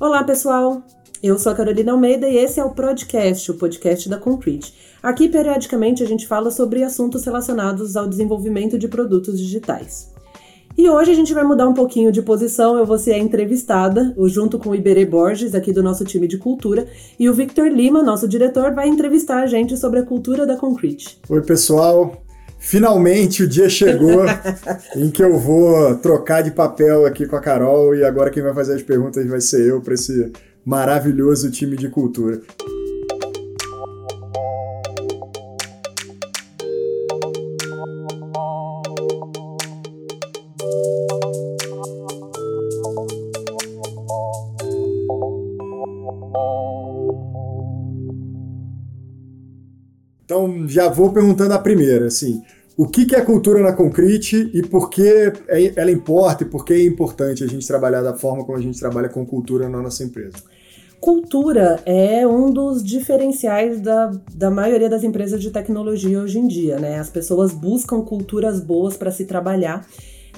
Olá, pessoal! Eu sou a Carolina Almeida e esse é o Podcast, o podcast da Concrete. Aqui, periodicamente, a gente fala sobre assuntos relacionados ao desenvolvimento de produtos digitais. E hoje a gente vai mudar um pouquinho de posição. Eu vou ser a entrevistada, junto com o Iberê Borges, aqui do nosso time de cultura, e o Victor Lima, nosso diretor, vai entrevistar a gente sobre a cultura da Concrete. Oi, pessoal! Finalmente o dia chegou em que eu vou trocar de papel aqui com a Carol e agora quem vai fazer as perguntas vai ser eu para esse maravilhoso time de cultura. Já vou perguntando a primeira, assim, o que, que é cultura na Concrete e por que ela importa e por que é importante a gente trabalhar da forma como a gente trabalha com cultura na nossa empresa? Cultura é um dos diferenciais da, da maioria das empresas de tecnologia hoje em dia, né? As pessoas buscam culturas boas para se trabalhar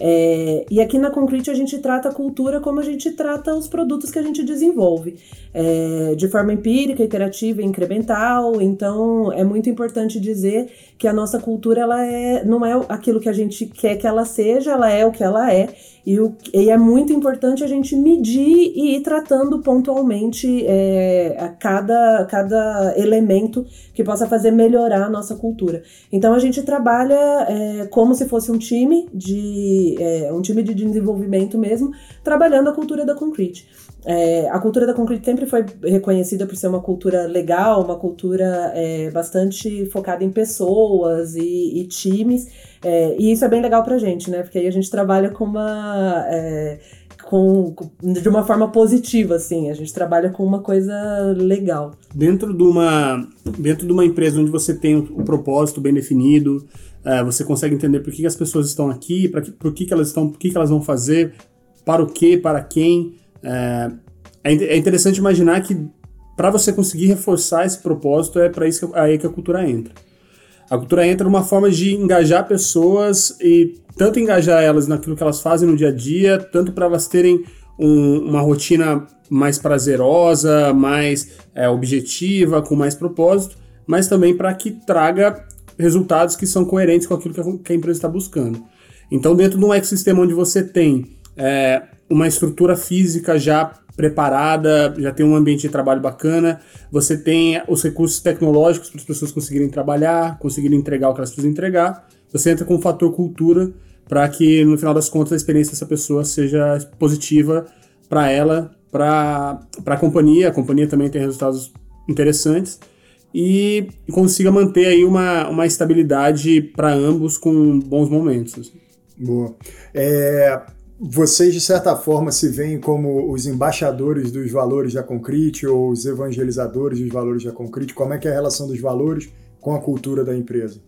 é, e aqui na Concrete a gente trata a cultura como a gente trata os produtos que a gente desenvolve, é, de forma empírica, iterativa e incremental. Então é muito importante dizer que a nossa cultura ela é, não é aquilo que a gente quer que ela seja, ela é o que ela é. E, o, e é muito importante a gente medir e ir tratando pontualmente é, a cada, cada elemento que possa fazer melhorar a nossa cultura. Então a gente trabalha é, como se fosse um time de é, um time de desenvolvimento mesmo, trabalhando a cultura da Concrete. É, a cultura da Concrete sempre foi reconhecida por ser uma cultura legal, uma cultura é, bastante focada em pessoas e, e times. É, e isso é bem legal pra gente, né? Porque aí a gente trabalha com uma. É, com, de uma forma positiva, assim. A gente trabalha com uma coisa legal. Dentro de uma, dentro de uma empresa onde você tem o propósito bem definido, é, você consegue entender por que, as pessoas estão aqui, que, por que, que elas estão, por que, que elas vão fazer, para o que, para quem. É, é, é interessante imaginar que para você conseguir reforçar esse propósito é para isso que, aí que a cultura entra. A cultura entra numa forma de engajar pessoas e tanto engajar elas naquilo que elas fazem no dia a dia, tanto para elas terem um, uma rotina mais prazerosa, mais é, objetiva, com mais propósito, mas também para que traga resultados que são coerentes com aquilo que a, que a empresa está buscando. Então, dentro de um ecossistema onde você tem é, uma estrutura física já preparada, já tem um ambiente de trabalho bacana, você tem os recursos tecnológicos para as pessoas conseguirem trabalhar, conseguirem entregar o que elas precisam entregar, você entra com o fator cultura para que no final das contas a experiência dessa pessoa seja positiva para ela, para a companhia, a companhia também tem resultados interessantes e consiga manter aí uma, uma estabilidade para ambos com bons momentos. Boa. É, vocês, de certa forma, se veem como os embaixadores dos valores da Concrete ou os evangelizadores dos valores da Concrete? Como é que é a relação dos valores com a cultura da empresa?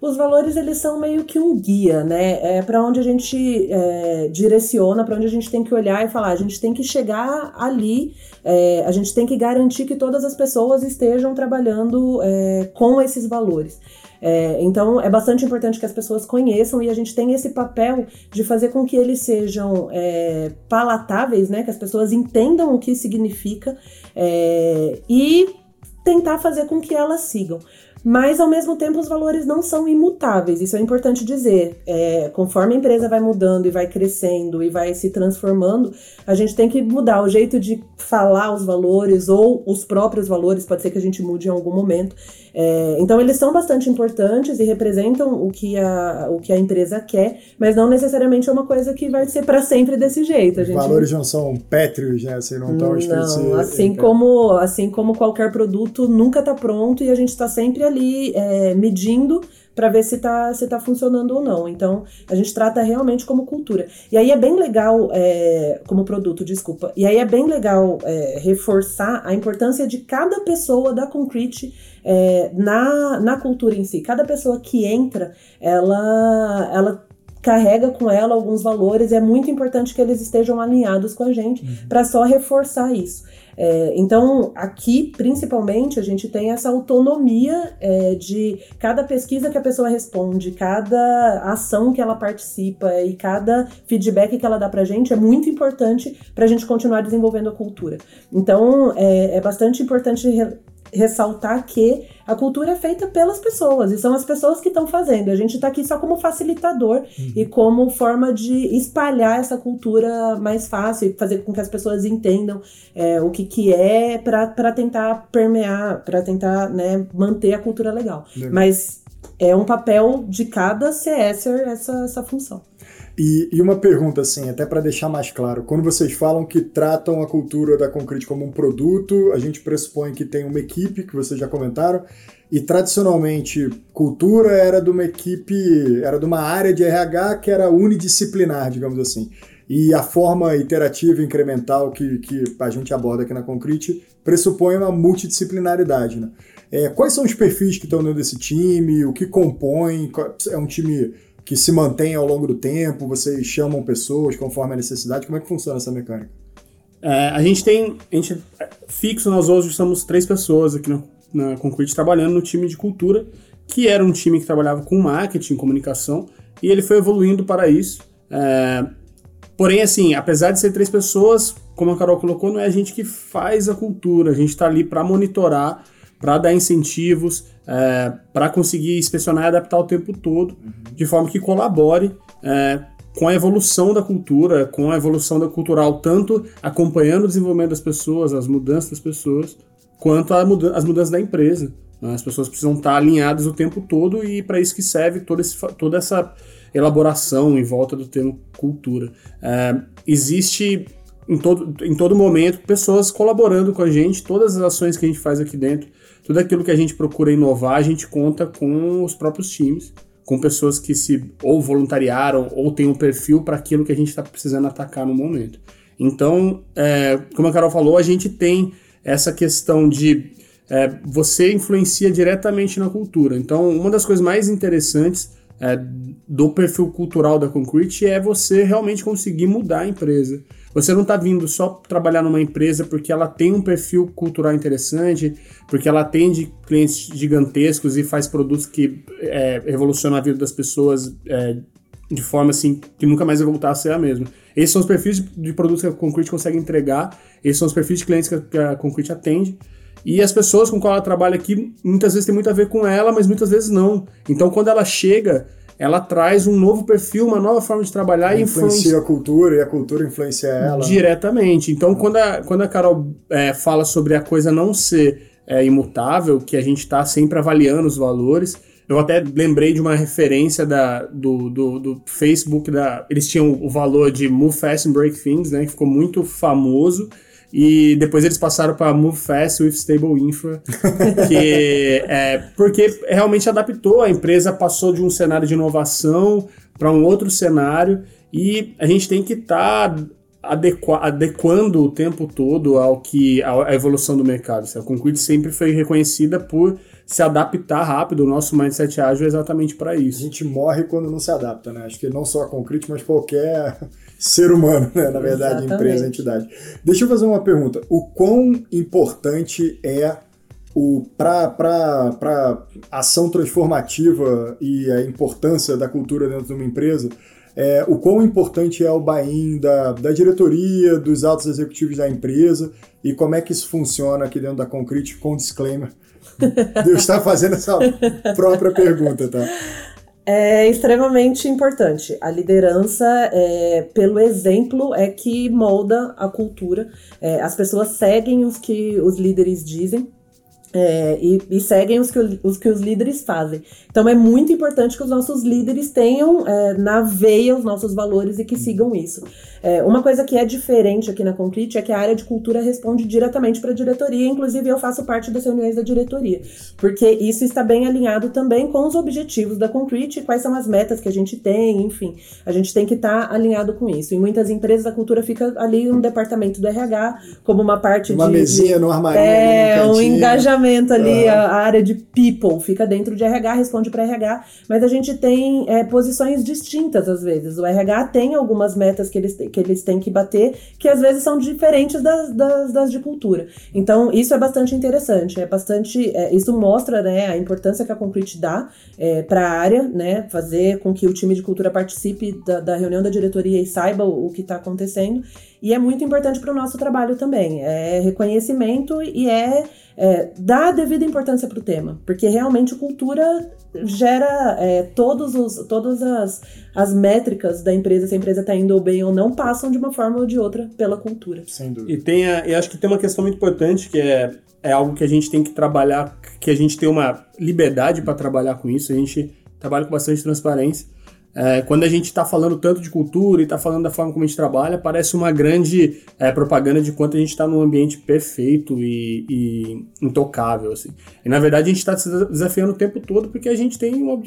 Os valores eles são meio que um guia, né? É para onde a gente é, direciona, para onde a gente tem que olhar e falar. A gente tem que chegar ali, é, a gente tem que garantir que todas as pessoas estejam trabalhando é, com esses valores. É, então é bastante importante que as pessoas conheçam e a gente tem esse papel de fazer com que eles sejam é, palatáveis, né? Que as pessoas entendam o que significa é, e tentar fazer com que elas sigam. Mas, ao mesmo tempo, os valores não são imutáveis, isso é importante dizer. É, conforme a empresa vai mudando e vai crescendo e vai se transformando, a gente tem que mudar o jeito de falar os valores ou os próprios valores, pode ser que a gente mude em algum momento. É, então, eles são bastante importantes e representam o que, a, o que a empresa quer, mas não necessariamente é uma coisa que vai ser para sempre desse jeito. Os gente... valores não são pétreos, né? Assim, não estão Não, assim como, assim como qualquer produto nunca está pronto e a gente está sempre ali ali é, medindo para ver se está se tá funcionando ou não. Então, a gente trata realmente como cultura. E aí é bem legal, é, como produto, desculpa. E aí é bem legal é, reforçar a importância de cada pessoa da Concrete é, na, na cultura em si. Cada pessoa que entra, ela, ela carrega com ela alguns valores, e é muito importante que eles estejam alinhados com a gente uhum. para só reforçar isso. É, então, aqui, principalmente, a gente tem essa autonomia é, de cada pesquisa que a pessoa responde, cada ação que ela participa e cada feedback que ela dá pra gente é muito importante para a gente continuar desenvolvendo a cultura. Então, é, é bastante importante ressaltar que a cultura é feita pelas pessoas e são as pessoas que estão fazendo. A gente está aqui só como facilitador uhum. e como forma de espalhar essa cultura mais fácil e fazer com que as pessoas entendam é, o que, que é para tentar permear, para tentar né, manter a cultura legal. Uhum. Mas é um papel de cada CS essa, essa função. E, e, uma pergunta, assim, até para deixar mais claro: quando vocês falam que tratam a cultura da Concrete como um produto, a gente pressupõe que tem uma equipe, que vocês já comentaram, e tradicionalmente cultura era de uma equipe, era de uma área de RH que era unidisciplinar, digamos assim. E a forma iterativa incremental que, que a gente aborda aqui na Concrete pressupõe uma multidisciplinaridade. Né? É, quais são os perfis que estão dentro desse time? O que compõe? É um time que se mantém ao longo do tempo? Vocês chamam pessoas conforme a necessidade? Como é que funciona essa mecânica? É, a gente tem, a gente fixo, nós hoje somos três pessoas aqui na, na Concrete trabalhando no time de cultura, que era um time que trabalhava com marketing, comunicação, e ele foi evoluindo para isso. É, porém, assim, apesar de ser três pessoas, como a Carol colocou, não é a gente que faz a cultura, a gente está ali para monitorar, para dar incentivos, é, para conseguir inspecionar e adaptar o tempo todo, uhum. de forma que colabore é, com a evolução da cultura, com a evolução da cultural, tanto acompanhando o desenvolvimento das pessoas, as mudanças das pessoas, quanto muda as mudanças da empresa. Né? As pessoas precisam estar alinhadas o tempo todo e para isso que serve todo esse, toda essa elaboração em volta do termo cultura. É, existe em todo, em todo momento pessoas colaborando com a gente, todas as ações que a gente faz aqui dentro tudo aquilo que a gente procura inovar, a gente conta com os próprios times, com pessoas que se ou voluntariaram ou têm um perfil para aquilo que a gente está precisando atacar no momento. Então, é, como a Carol falou, a gente tem essa questão de é, você influencia diretamente na cultura. Então, uma das coisas mais interessantes é, do perfil cultural da Concrete é você realmente conseguir mudar a empresa. Você não está vindo só trabalhar numa empresa porque ela tem um perfil cultural interessante, porque ela atende clientes gigantescos e faz produtos que é, revolucionam a vida das pessoas é, de forma assim que nunca mais vai voltar a ser a mesma. Esses são os perfis de, produtos que a Concrete consegue entregar, esses são os perfis de clientes que a Concrete atende. E as pessoas com qual ela trabalha aqui, muitas vezes tem muito a ver com ela, mas muitas vezes não. Então, quando ela chega, ela traz um novo perfil, uma nova forma de trabalhar ela e influencia influencia a cultura e a cultura influencia ela. Diretamente. Então, quando a, quando a Carol é, fala sobre a coisa não ser é, imutável, que a gente está sempre avaliando os valores, eu até lembrei de uma referência da, do, do, do, Facebook, da, eles tinham o valor de Move Fast and Break Things, né, que ficou muito famoso, e depois eles passaram para Move Fast with Stable Infra, que é porque realmente adaptou, a empresa passou de um cenário de inovação para um outro cenário e a gente tem que estar tá adequa adequando o tempo todo ao que a, evolução do mercado. A Concrete sempre foi reconhecida por se adaptar rápido. O nosso mindset ágil é exatamente para isso. A gente morre quando não se adapta, né? Acho que não só a Concrete, mas qualquer ser humano, né? Na verdade, exatamente. empresa, entidade. Deixa eu fazer uma pergunta. O quão importante é o para ação transformativa e a importância da cultura dentro de uma empresa é, o quão importante é o buy-in da, da diretoria, dos altos executivos da empresa e como é que isso funciona aqui dentro da Concrete com disclaimer. Deus está fazendo essa própria pergunta, tá? É extremamente importante. A liderança, é, pelo exemplo, é que molda a cultura. É, as pessoas seguem os que os líderes dizem é, e, e, seguem os que, os que os líderes fazem. Então é muito importante que os nossos líderes tenham é, na veia os nossos valores e que sigam isso. É, uma coisa que é diferente aqui na Concrete é que a área de cultura responde diretamente para a diretoria, inclusive eu faço parte das reuniões da diretoria, porque isso está bem alinhado também com os objetivos da Concrete, quais são as metas que a gente tem, enfim, a gente tem que estar tá alinhado com isso. Em muitas empresas a cultura fica ali no departamento do RH como uma parte uma de mesinha no armário, é um engajamento departamento ali, uhum. a, a, área de people fica dentro de RH, responde para RH, mas a gente tem é, posições distintas às vezes. O RH tem algumas metas que eles, que eles têm que bater, que às vezes são diferentes das, das, das de cultura. Então, isso é bastante interessante, é bastante. É, isso mostra né, a importância que a Concrete dá é, para a área, né? Fazer com que o time de cultura participe da, da reunião da diretoria e saiba o, o que está acontecendo. E é muito importante para o nosso trabalho também. É reconhecimento e é, é dar a devida importância para o tema. Porque realmente cultura gera é, todos os, todas as, as métricas da empresa, se a empresa está indo bem ou não, passam de uma forma ou de outra pela cultura. Sem dúvida. E tem a, eu acho que tem uma questão muito importante que é, é algo que a gente tem que trabalhar, que a gente tem uma liberdade para trabalhar com isso, a gente trabalha com bastante transparência é, quando a gente está falando tanto de cultura e está falando da forma como a gente trabalha, parece uma grande é, propaganda de quanto a gente está num ambiente perfeito e, e, intocável. Assim. E na verdade a gente está se desafiando o tempo todo porque a gente tem um,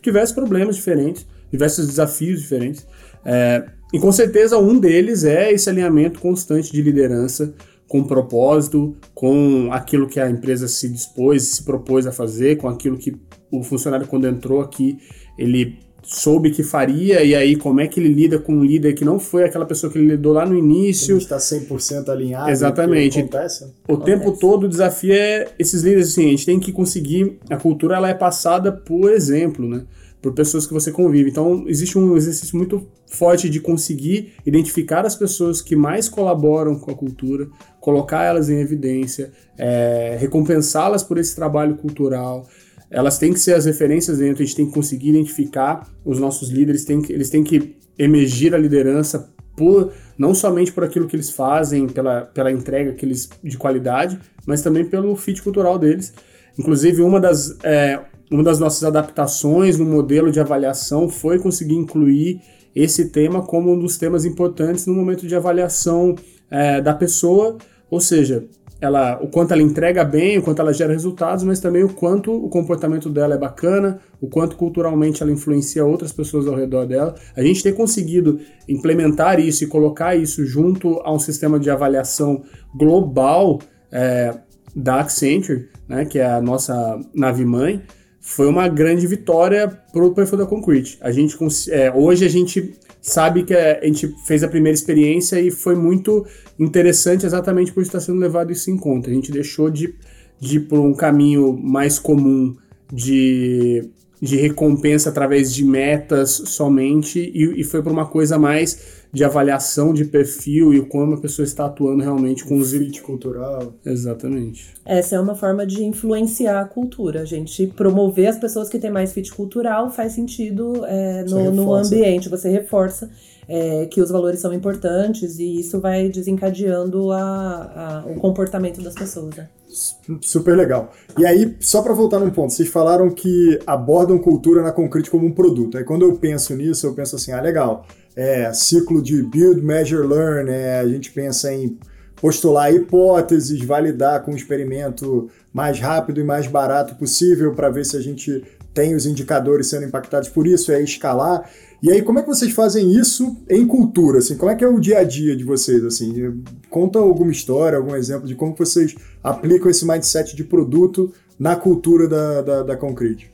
diversos problemas diferentes, diversos desafios diferentes. É, e com certeza um deles é esse alinhamento constante de liderança com propósito, com aquilo que a empresa se dispôs, se propôs a fazer, com aquilo que o funcionário quando entrou aqui ele soube que faria, e aí como é que ele lida com um líder que não foi aquela pessoa que ele lidou lá no início. está 100% alinhado. Exatamente. acontece. O acontece. tempo todo o desafio é esses líderes, assim, a gente tem que conseguir, a cultura ela é passada por exemplo, né? Por pessoas que você convive. Então, existe um exercício muito forte de conseguir identificar as pessoas que mais colaboram com a cultura, colocar elas em evidência, é, recompensá-las por esse trabalho cultural, elas têm que ser as referências dentro, a gente tem que conseguir identificar os nossos líderes, que, eles têm que emergir a liderança por não somente por aquilo que eles fazem, pela, pela entrega que eles, de qualidade, mas também pelo fit cultural deles. Inclusive, uma das, é, uma das nossas adaptações no modelo de avaliação foi conseguir incluir esse tema como um dos temas importantes no momento de avaliação é, da pessoa, ou seja, ela, o quanto ela entrega bem, o quanto ela gera resultados, mas também o quanto o comportamento dela é bacana, o quanto culturalmente ela influencia outras pessoas ao redor dela. A gente ter conseguido implementar isso e colocar isso junto a um sistema de avaliação global é, da Accenture, né, que é a nossa nave mãe, foi uma grande vitória para o perfil da Concrete. A gente, é, hoje a gente sabe que a gente fez a primeira experiência e foi muito interessante exatamente por estar sendo levado isso em conta. A gente deixou de, de ir por um caminho mais comum de, de recompensa através de metas somente e, e foi para uma coisa mais de avaliação de perfil e como a pessoa está atuando realmente com os fit cultural. Exatamente. Essa é uma forma de influenciar a cultura. A gente promover as pessoas que têm mais fit cultural faz sentido é, no, no ambiente. Você reforça é, que os valores são importantes e isso vai desencadeando a, a, o comportamento das pessoas. Né? Super legal. E aí, só para voltar num ponto, vocês falaram que abordam cultura na Concrete como um produto. Aí quando eu penso nisso, eu penso assim, ah, legal, é, ciclo de build, measure, learn, é, a gente pensa em postular hipóteses, validar com um experimento mais rápido e mais barato possível para ver se a gente tem os indicadores sendo impactados por isso, é escalar. E aí, como é que vocês fazem isso em cultura? Assim, como é que é o dia a dia de vocês? Assim, conta alguma história, algum exemplo de como vocês aplicam esse mindset de produto na cultura da, da, da Concrete.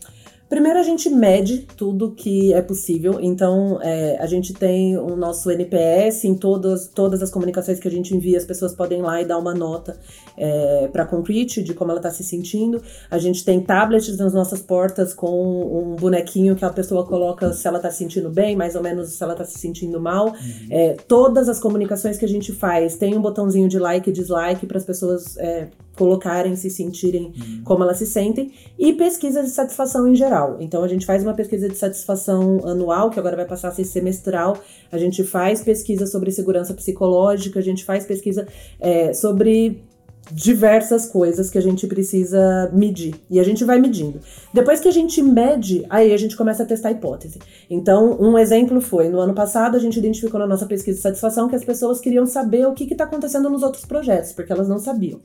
Primeiro a gente mede tudo que é possível, então é, a gente tem o nosso NPS em todas, todas as comunicações que a gente envia, as pessoas podem ir lá e dar uma nota é, para a Concrete de como ela está se sentindo. A gente tem tablets nas nossas portas com um bonequinho que a pessoa coloca se ela está se sentindo bem, mais ou menos se ela está se sentindo mal. Uhum. É, todas as comunicações que a gente faz tem um botãozinho de like e dislike para as pessoas é, colocarem, se sentirem uhum. como elas se sentem, e pesquisa de satisfação em geral. Então a gente faz uma pesquisa de satisfação anual, que agora vai passar a ser semestral, a gente faz pesquisa sobre segurança psicológica, a gente faz pesquisa é, sobre diversas coisas que a gente precisa medir. E a gente vai medindo. Depois que a gente mede, aí a gente começa a testar a hipótese. Então, um exemplo foi, no ano passado, a gente identificou na nossa pesquisa de satisfação que as pessoas queriam saber o que está acontecendo nos outros projetos, porque elas não sabiam.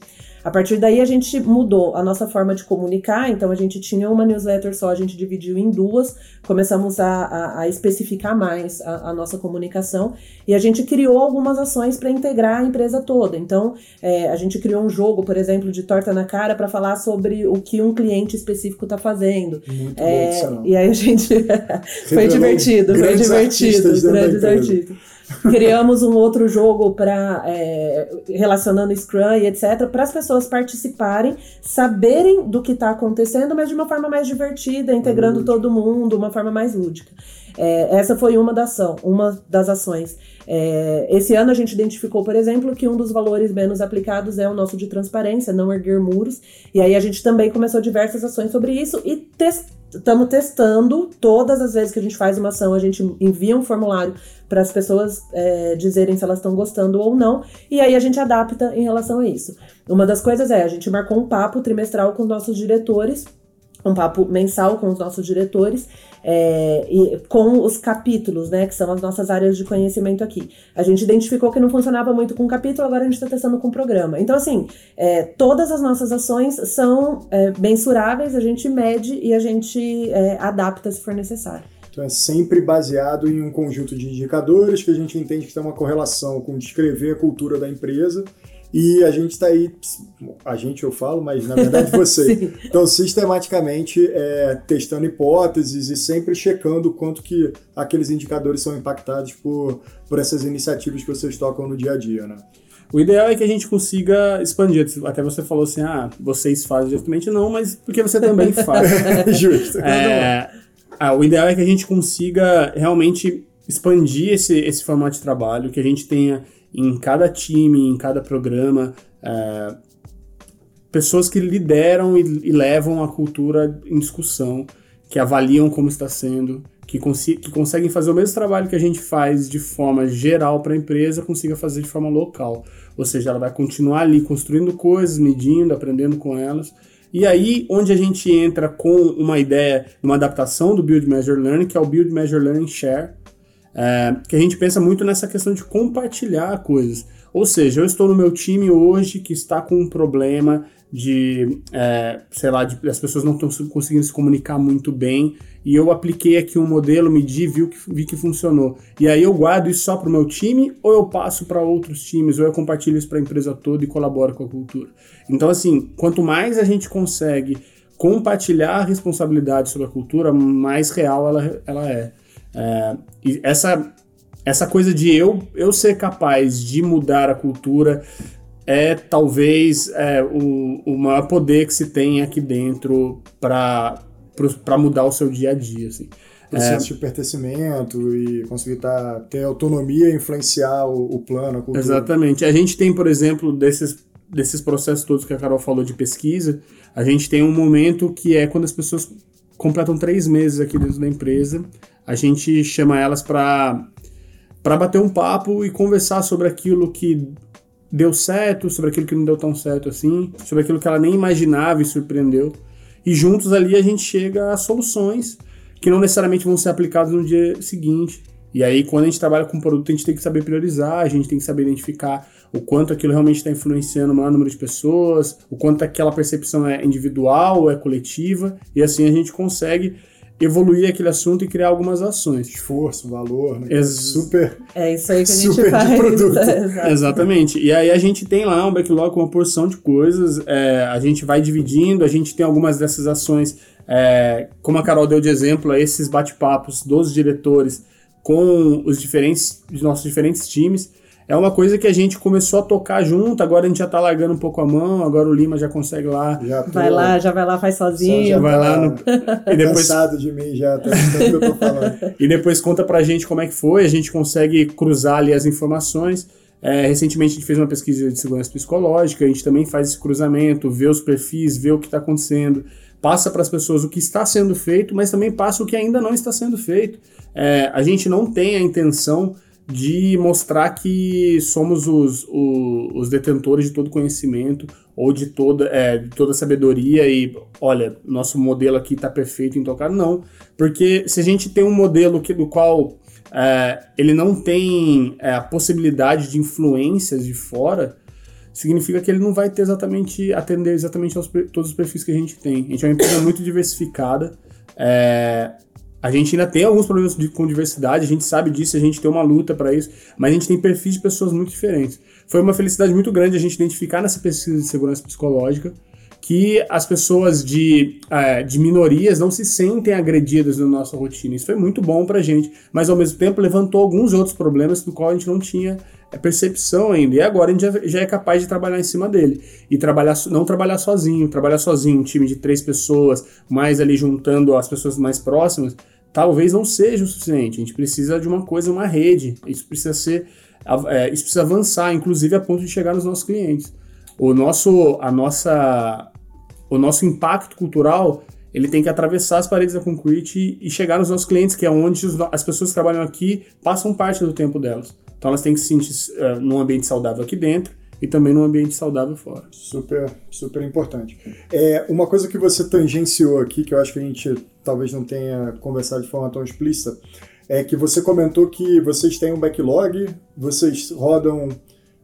A partir daí, a gente mudou a nossa forma de comunicar, então a gente tinha uma newsletter só, a gente dividiu em duas, começamos a, a, a especificar mais a, a, nossa comunicação e a gente criou algumas ações para integrar a empresa toda. Então, é, a gente criou um jogo, por exemplo, de torta na cara para falar sobre o que um cliente específico está fazendo. Muito é, bom, E aí a gente foi divertido, foi divertido, grandes artistas. Criamos um outro jogo para é, relacionando Scrum e etc. para as pessoas participarem, saberem do que está acontecendo, mas de uma forma mais divertida, integrando todo mundo, uma forma mais lúdica. É, essa foi uma da ação, uma das ações. É, esse ano a gente identificou, por exemplo, que um dos valores menos aplicados é o nosso de transparência, não erguer muros. E aí a gente também começou diversas ações sobre isso e estamos testando. Todas as vezes que a gente faz uma ação, a gente envia um formulário para as pessoas é, dizerem se elas estão gostando ou não. E aí a gente adapta em relação a isso. Uma das coisas é, a gente marcou um papo trimestral com os nossos diretores um papo mensal com os nossos diretores é, e com os capítulos, né, que são as nossas áreas de conhecimento aqui. A gente identificou que não funcionava muito com capítulo, agora a gente está testando com programa. Então, assim, é, todas as nossas ações são é, mensuráveis, a gente mede e a gente é, adapta se for necessário. Então é sempre baseado em um conjunto de indicadores que a gente entende que tem uma correlação com descrever a cultura da empresa e a gente está aí, a gente eu falo, mas na verdade você. então, sistematicamente é, testando hipóteses e sempre checando o quanto que aqueles indicadores são impactados por, por essas iniciativas que vocês tocam no dia a dia, né? O ideal é que a gente consiga expandir. Até você falou assim, ah, vocês fazem diretamente, não, mas porque você também faz. Justo. É, ah, o ideal é que a gente consiga realmente expandir esse, esse formato de trabalho, que a gente tenha em cada time, em cada programa, é, pessoas que lideram e, e, levam a cultura em discussão, que avaliam como está sendo, que, que conseguem fazer o mesmo trabalho que a gente faz de forma geral para a empresa, consiga fazer de forma local. Ou seja, ela vai continuar ali construindo coisas, medindo, aprendendo com elas. E aí, onde a gente entra com uma ideia, uma adaptação do Build Measure Learning, que é o Build Measure Learning Share, é, que a gente pensa muito nessa questão de compartilhar coisas. Ou seja, eu estou no meu time hoje que está com um problema de, é, sei lá, de, as pessoas não estão conseguindo se comunicar muito bem e eu apliquei aqui um modelo, medi, viu que, vi que funcionou. E aí eu guardo isso só para o meu time ou eu passo para outros times ou eu compartilho isso para a empresa toda e colaboro com a cultura. Então, assim, quanto mais a gente consegue compartilhar a responsabilidade sobre a cultura, mais real ela, ela é. É, e essa, essa coisa de eu, eu ser capaz de mudar a cultura é talvez é, o, o maior poder que se tem aqui dentro para mudar o seu dia a dia. Assim. É, de pertencimento e conseguir tá, ter autonomia e influenciar o, o plano, a cultura. Exatamente. A gente tem, por exemplo, desses, desses processos todos que a Carol falou de pesquisa, a gente tem um momento que é quando as pessoas completam três meses aqui dentro da empresa, a gente chama elas para bater um papo e conversar sobre aquilo que deu certo, sobre aquilo que não deu tão certo assim, sobre aquilo que ela nem imaginava e surpreendeu. E juntos ali a gente chega a soluções que não necessariamente vão ser aplicadas no dia seguinte. E aí, quando a gente trabalha com produto, a gente tem que saber priorizar, a gente tem que saber identificar o quanto aquilo realmente está influenciando o maior número de pessoas, o quanto aquela percepção é individual ou é coletiva, e assim a gente consegue evoluir aquele assunto e criar algumas ações. Esforço, valor, né? Ex super. É isso aí que a gente faz. É, Exatamente. E aí a gente tem lá um backlog com uma porção de coisas, é, a gente vai dividindo, a gente tem algumas dessas ações, é, como a Carol deu de exemplo, esses bate-papos dos diretores com os diferentes, os nossos diferentes times é uma coisa que a gente começou a tocar junto, agora a gente já tá largando um pouco a mão, agora o Lima já consegue lá. Já tô, vai lá, já vai lá, faz sozinho. Já vai lá no... e depois... Cansado de mim já, tá que eu tô falando. e depois conta pra gente como é que foi, a gente consegue cruzar ali as informações. É, recentemente a gente fez uma pesquisa de segurança psicológica, a gente também faz esse cruzamento, vê os perfis, vê o que está acontecendo, passa para as pessoas o que está sendo feito, mas também passa o que ainda não está sendo feito. É, a gente não tem a intenção de mostrar que somos os, os, os, detentores de todo conhecimento ou de toda, é, de toda sabedoria e olha, nosso modelo aqui está perfeito em tocar. Não, porque se a gente tem um modelo que, do qual é, ele não tem é, a possibilidade de influências de fora, significa que ele não vai ter exatamente atender exatamente aos todos os perfis que a gente tem. A gente é uma empresa muito diversificada. É, a gente ainda tem alguns problemas de, com diversidade, a gente sabe disso, a gente tem uma luta para isso, mas a gente tem perfis de pessoas muito diferentes. foi uma felicidade muito grande a gente identificar nessa pesquisa de segurança psicológica que as pessoas de, é, de minorias não se sentem agredidas na nossa rotina. Isso foi muito bom pra gente, mas ao mesmo tempo levantou alguns outros problemas do qual a gente não tinha é, percepção ainda. E agora a gente já, já, é capaz de trabalhar em cima dele. E trabalhar, não trabalhar sozinho, trabalhar sozinho, um time de três pessoas, mais ali juntando as pessoas mais próximas, talvez não seja o suficiente. A gente precisa de uma coisa, uma rede. Isso precisa ser. É, isso precisa avançar, inclusive a ponto de chegar nos nossos clientes. O nosso, a nossa o nosso impacto cultural ele tem que atravessar as paredes da Concrete e chegar nos nossos clientes, que é onde as pessoas que trabalham aqui passam parte do tempo delas. Então elas têm que se sentir uh, num ambiente saudável aqui dentro e também num ambiente saudável fora. Super, super importante. É, uma coisa que você tangenciou aqui, que eu acho que a gente talvez não tenha conversado de forma tão explícita, é que você comentou que vocês têm um backlog, vocês rodam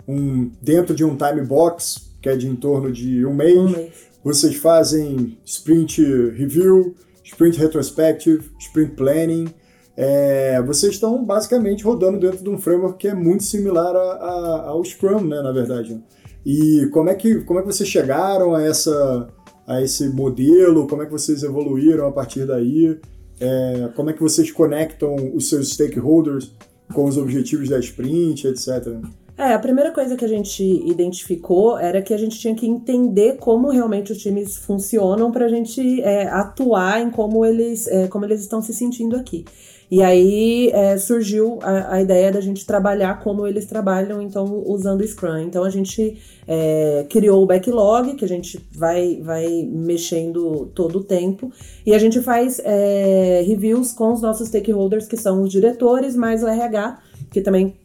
um, dentro de um time box, que é de em torno de um mês. Um mês vocês fazem sprint review, sprint retrospective, sprint planning. É, vocês estão basicamente rodando dentro de um framework que é muito similar a, a, ao Scrum, né, na verdade. E como é que como é que vocês chegaram a essa a esse modelo? Como é que vocês evoluíram a partir daí? É, como é que vocês conectam os seus stakeholders com os objetivos da sprint, etc. É, a primeira coisa que a gente identificou era que a gente tinha que entender como realmente os times funcionam para a gente é, atuar em como eles, é, como eles estão se sentindo aqui. E aí é, surgiu a, a, ideia da gente trabalhar como eles trabalham, então, usando o Scrum. Então a gente é, criou o backlog, que a gente vai, vai mexendo todo o tempo, e a gente faz é, reviews com os nossos stakeholders, que são os diretores, mais o RH, que também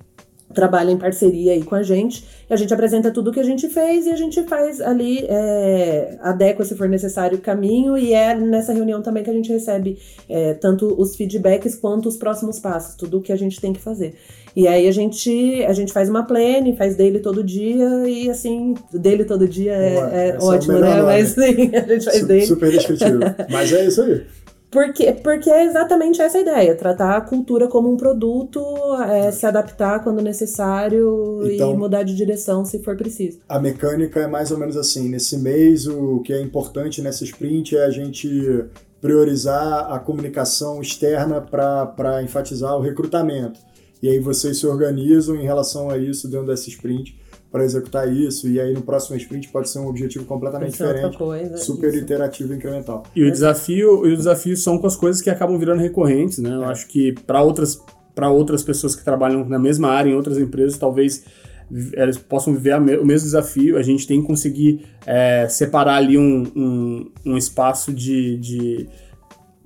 trabalha em parceria aí com a gente. E a gente apresenta tudo o que a gente fez e a gente faz ali, é, adequa se for necessário o caminho. E é nessa reunião também que a gente recebe é, tanto os feedbacks quanto os próximos passos, tudo o que a gente tem que fazer. E aí a gente, a gente faz uma plane, faz dele todo dia e assim, dele todo dia é, é, é ótimo, né? Mas sim, a gente faz dele. Super descritivo. Mas é isso aí. Porque, porque é exatamente essa a ideia, tratar a cultura como um produto, é, se adaptar quando necessário então, e mudar de direção se for preciso. A mecânica é mais ou menos assim, nesse mês o que é importante nessa sprint é a gente priorizar a comunicação externa para enfatizar o recrutamento. E aí vocês se organizam em relação a isso dentro dessa sprint para executar isso, e aí no próximo sprint pode ser um objetivo completamente diferente, coisa, super isso. iterativo e incremental. E o desafio, e o desafio são com as coisas que acabam virando recorrentes, né? Eu é. acho que para outras para outras pessoas que trabalham na mesma área em outras empresas, talvez eles possam viver o mesmo desafio. A gente tem que conseguir é, separar ali um, um, um espaço de, de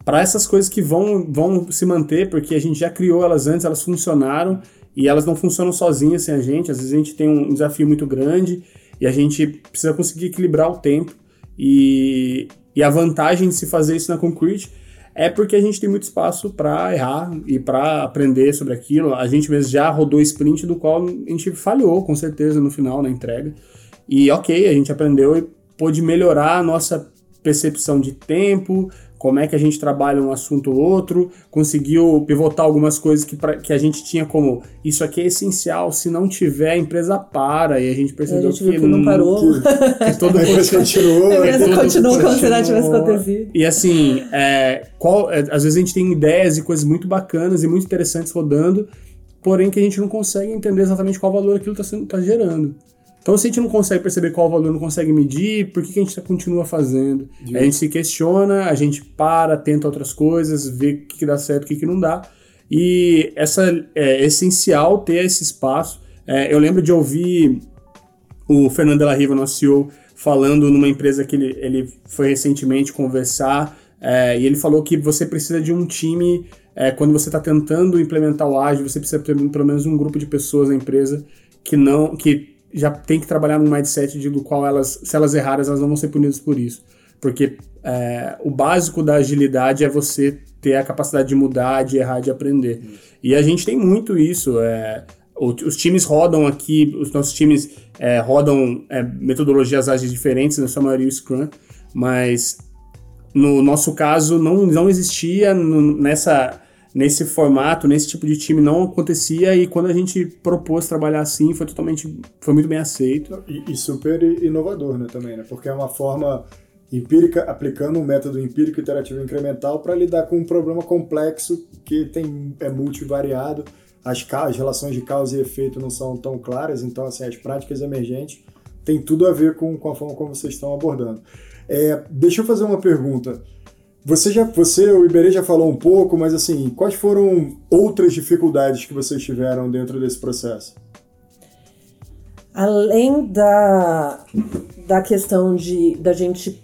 para essas coisas que vão, vão se manter, porque a gente já criou elas antes, elas funcionaram e elas não funcionam sozinhas sem a gente. Às vezes a gente tem um desafio muito grande e a gente precisa conseguir equilibrar o tempo. E, e a vantagem de se fazer isso na Concrete é porque a gente tem muito espaço para errar e para aprender sobre aquilo. A gente mesmo já rodou sprint do qual a gente falhou, com certeza, no final, na entrega. E ok, a gente aprendeu e pôde melhorar a nossa percepção de tempo, como é que a gente trabalha um assunto ou outro, conseguiu pivotar algumas coisas que, pra, que a gente tinha como isso aqui é essencial, se não tiver, a empresa para, e a gente percebeu a gente que, que, não parou. Que, que todo mundo continuou. A empresa continuou como se nada tivesse acontecido. E assim, é, qual, é, às vezes a gente tem ideias e coisas muito bacanas e muito interessantes rodando, porém que a gente não consegue entender exatamente qual valor aquilo está tá gerando. Então, se a gente não consegue perceber qual valor, não consegue medir, por que, que a gente continua fazendo? A gente se questiona, a gente para, tenta outras coisas, vê o que, que dá certo, o que, que não dá. E essa, é essencial ter esse espaço. É, eu lembro de ouvir o Fernando de la Riva, nosso CEO, falando numa empresa que ele, ele foi recentemente conversar, é, e ele falou que você precisa de um time, é, quando você está tentando implementar o ágil, você precisa ter pelo menos um grupo de pessoas na empresa que não que já tem que trabalhar num mindset de, do qual elas, se elas errarem, elas não vão ser punidas por isso. Porque é, o básico da agilidade é você ter a capacidade de mudar, de errar, de aprender. E a gente tem muito isso. É, os times rodam aqui, os nossos times é, rodam é, metodologias ágeis diferentes, na sua maioria o Scrum, mas no nosso caso não, não existia no, nessa nesse formato, nesse tipo de time não acontecia e quando a gente propôs trabalhar assim foi totalmente, foi muito bem aceito. E, e super inovador, né, também, né? Porque é uma forma empírica, aplicando um método empírico iterativo incremental para lidar com um problema complexo que tem, é multivariado, as, as relações de causa e efeito não são tão claras, então assim, as práticas emergentes têm tudo a ver com, com a forma como vocês estão abordando. É, deixa eu fazer uma pergunta. Você já, você, o Iberê já falou um pouco, mas assim, quais foram outras dificuldades que vocês tiveram dentro desse processo? Além da, da questão de da gente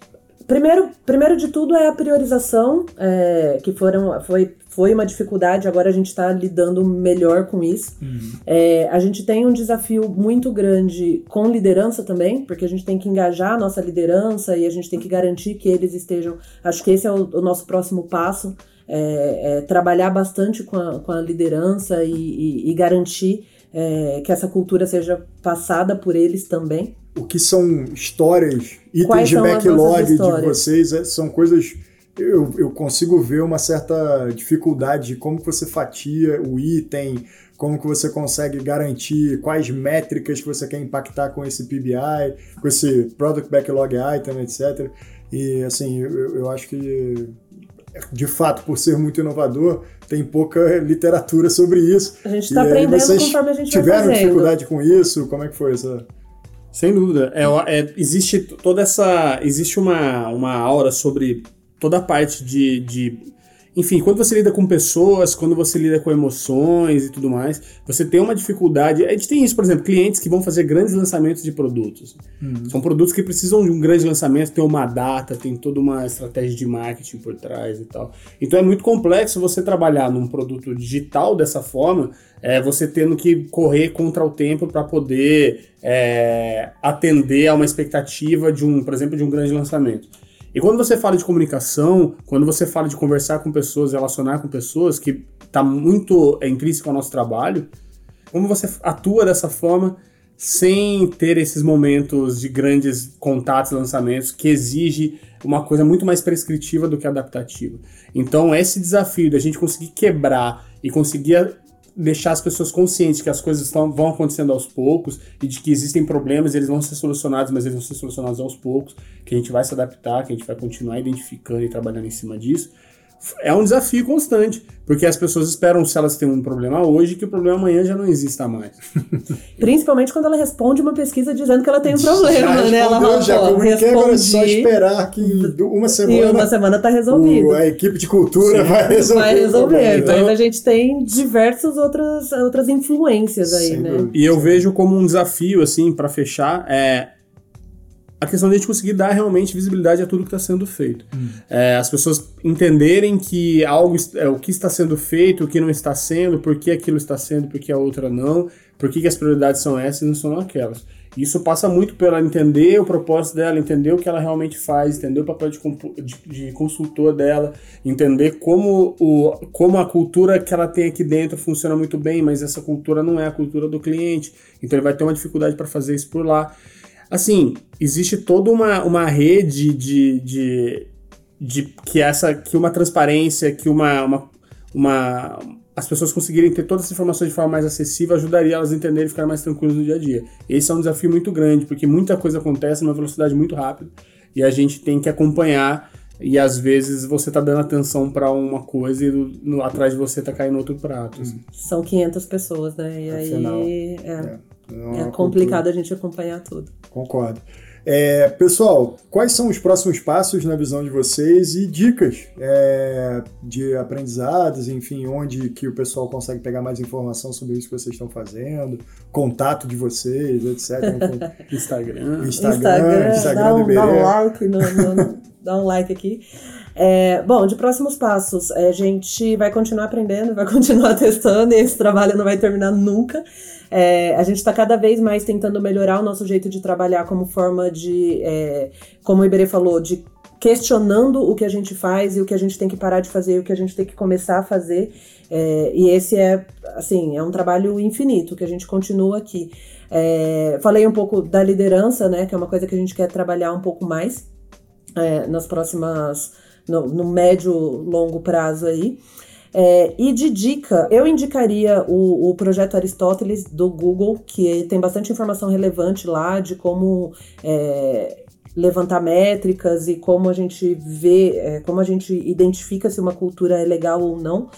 Primeiro, primeiro de tudo é a priorização, é, que foram, foi, foi uma dificuldade, agora a gente está lidando melhor com isso. Uhum. É, a gente tem um desafio muito grande com liderança também, porque a gente tem que engajar a nossa liderança e a gente tem que garantir que eles estejam. Acho que esse é o, o nosso próximo passo. É, é, trabalhar bastante com a, com a liderança e, e, e garantir é, que essa cultura seja passada por eles também o que são histórias, itens de backlog de vocês, é, são coisas. Eu, eu consigo ver uma certa dificuldade de como que você fatia o item, como que você consegue garantir quais métricas que você quer impactar com esse PBI, com esse Product Backlog Item, etc. E assim, eu, eu acho que de fato, por ser muito inovador, tem pouca literatura sobre isso. A gente está aprendendo conforme a gente tiveram dificuldade com isso? Como é que foi essa? Sem dúvida. É, é, existe toda essa. Existe uma, uma aura sobre toda a parte de, de enfim, quando você lida com pessoas, quando você lida com emoções e tudo mais, você tem uma dificuldade. A gente tem isso, por exemplo, clientes que vão fazer grandes lançamentos de produtos. Uhum. São produtos que precisam de um grande lançamento, tem uma data, tem toda uma estratégia de marketing por trás e tal. Então é muito complexo você trabalhar num produto digital dessa forma, é, você tendo que correr contra o tempo para poder é, atender a uma expectativa de um, por exemplo, de um grande lançamento. E quando você fala de comunicação, quando você fala de conversar com pessoas, relacionar com pessoas, que está muito é, intrínseco ao nosso trabalho, como você atua dessa forma sem ter esses momentos de grandes contatos, lançamentos, que exige uma coisa muito mais prescritiva do que adaptativa. Então, esse desafio da gente conseguir quebrar e conseguir deixar as pessoas conscientes que as coisas estão, vão acontecendo aos poucos e de que existem problemas eles vão ser solucionados, mas eles vão ser solucionados aos poucos, que a gente vai se adaptar, que a gente vai continuar identificando e trabalhando em cima disso é um desafio constante, porque as pessoas esperam, se elas têm um problema hoje, que o problema amanhã já não exista mais. Principalmente quando ela responde uma pesquisa dizendo que ela tem um problema, já né? Ela já respondi, agora é só esperar que uma semana. E uma semana tá resolvido. O, a equipe de cultura Sim, vai resolver. Vai resolver. Então, então a gente tem diversas outras, outras influências aí, né? Dúvida. E eu vejo como um desafio, assim, para fechar, é a questão de a gente conseguir dar realmente visibilidade a tudo que está sendo feito. Hum. É, as pessoas entenderem que algo é, o que está sendo feito, o que não está sendo, por que aquilo está sendo, por que a outra não, por que, que as prioridades são essas e não são aquelas. Isso passa muito pela entender o propósito dela, entender o que ela realmente faz, entender o papel de, de, de consultor dela, entender como, o, como a cultura que ela tem aqui dentro funciona muito bem, mas essa cultura não é a cultura do cliente. Então ele vai ter uma dificuldade para fazer isso por lá. Assim, existe toda uma, uma rede de, de, de que essa que uma transparência, que uma, uma, uma as pessoas conseguirem ter todas as informações de forma mais acessível ajudaria elas a entenderem e ficar mais tranquilos no dia a dia. Esse é um desafio muito grande, porque muita coisa acontece numa velocidade muito rápida e a gente tem que acompanhar e às vezes você tá dando atenção para uma coisa e no, no, atrás de você tá caindo outro prato. Assim. São 500 pessoas, né? E Afinal, aí é. é. É, é complicado cultura. a gente acompanhar tudo. Concordo. É, pessoal, quais são os próximos passos na visão de vocês e dicas é, de aprendizados, enfim, onde que o pessoal consegue pegar mais informação sobre isso que vocês estão fazendo, contato de vocês, etc. Instagram. Instagram, Instagram, Instagram dá, um, dá um like, no, no, dá um like aqui. É, bom, de próximos passos, a gente vai continuar aprendendo, vai continuar testando e esse trabalho não vai terminar nunca. É, a gente está cada vez mais tentando melhorar o nosso jeito de trabalhar como forma de, é, como o Iberê falou, de questionando o que a gente faz e o que a gente tem que parar de fazer e o que a gente tem que começar a fazer. É, e esse é, assim, é um trabalho infinito que a gente continua aqui. É, falei um pouco da liderança, né, que é uma coisa que a gente quer trabalhar um pouco mais é, nas próximas, no, no médio longo prazo aí. É, e de dica, eu indicaria o, o projeto Aristóteles do Google, que tem bastante informação relevante lá de como é, levantar métricas e como a gente vê, é, como a gente identifica se uma cultura é legal ou não.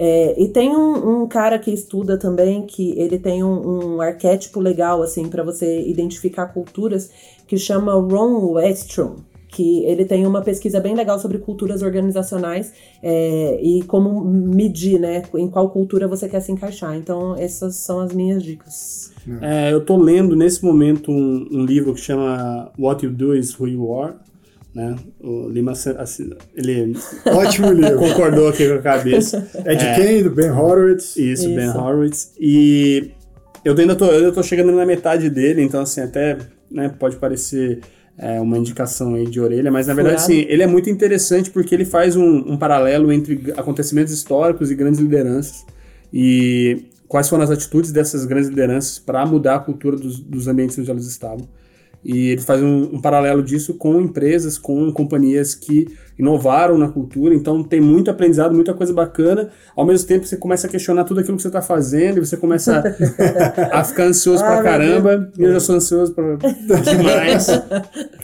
É, e tem um, um, cara que estuda também que ele tem um, um arquétipo legal assim para você identificar culturas que chama Ron Westrom que ele tem uma pesquisa bem legal sobre culturas organizacionais é, e como medir, né, em qual cultura você quer se encaixar. Então, essas são as minhas dicas. É, eu tô lendo nesse momento um, um, livro que chama What You Do Is Who You Are, né? O Lima ele ótimo livro. concordou aqui com a cabeça. É de é, quem? Do Ben Horowitz. Isso, isso, Ben Horowitz. E eu ainda tô, eu tô chegando na metade dele, então assim até né, pode parecer é, uma indicação aí de orelha, mas na verdade, sim, ele é muito interessante porque ele faz um, um, paralelo entre acontecimentos históricos e grandes lideranças e quais foram as atitudes dessas grandes lideranças para mudar a cultura dos, dos ambientes onde elas estavam. E ele faz um, um, paralelo disso com empresas, com companhias que inovaram na cultura. Então tem muito aprendizado, muita coisa bacana. Ao mesmo tempo você começa a questionar tudo aquilo que você está fazendo e você começa a, a ficar ansioso ah, pra caramba. E eu já sou ansioso pra, demais.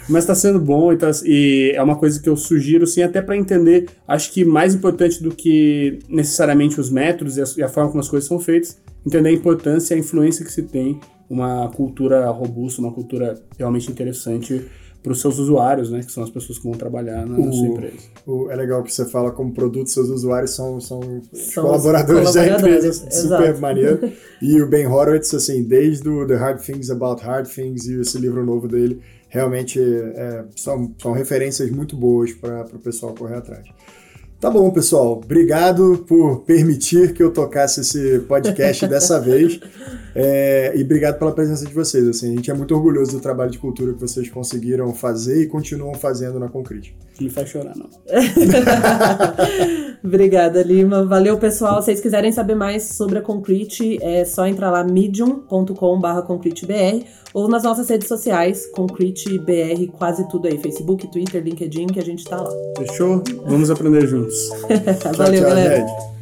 Mas está sendo bom e, tá, e, é uma coisa que eu sugiro, sim, até para entender. Acho que mais importante do que necessariamente os métodos e a, e a forma como as coisas são feitas, entender a importância e a influência que se tem uma cultura robusta, uma cultura realmente interessante para os seus usuários, né? Que são as pessoas que vão trabalhar na, o, sua empresa. O, é legal que você fala como produto, seus usuários são, são, são colaboradores, da empresa, super maneiro. E o Ben Horowitz, assim, desde o The Hard Things About Hard Things e esse livro novo dele, realmente é, são, são referências muito boas para o pessoal correr atrás. Tá bom, pessoal. Obrigado por permitir que eu tocasse esse podcast dessa vez. É, e obrigado pela presença de vocês. Assim, a gente é muito orgulhoso do trabalho de cultura que vocês conseguiram fazer e continuam fazendo na Concrete. Não faz chorar, não. Obrigada, Lima. Valeu, pessoal. Se vocês quiserem saber mais sobre a Concrete, é só entrar lá medium.com.br ou nas nossas redes sociais, concretebr, quase tudo aí, Facebook, Twitter, LinkedIn, que a gente tá lá. Fechou? Vamos aprender juntos. Valeu, tchau, tchau, galera. Red.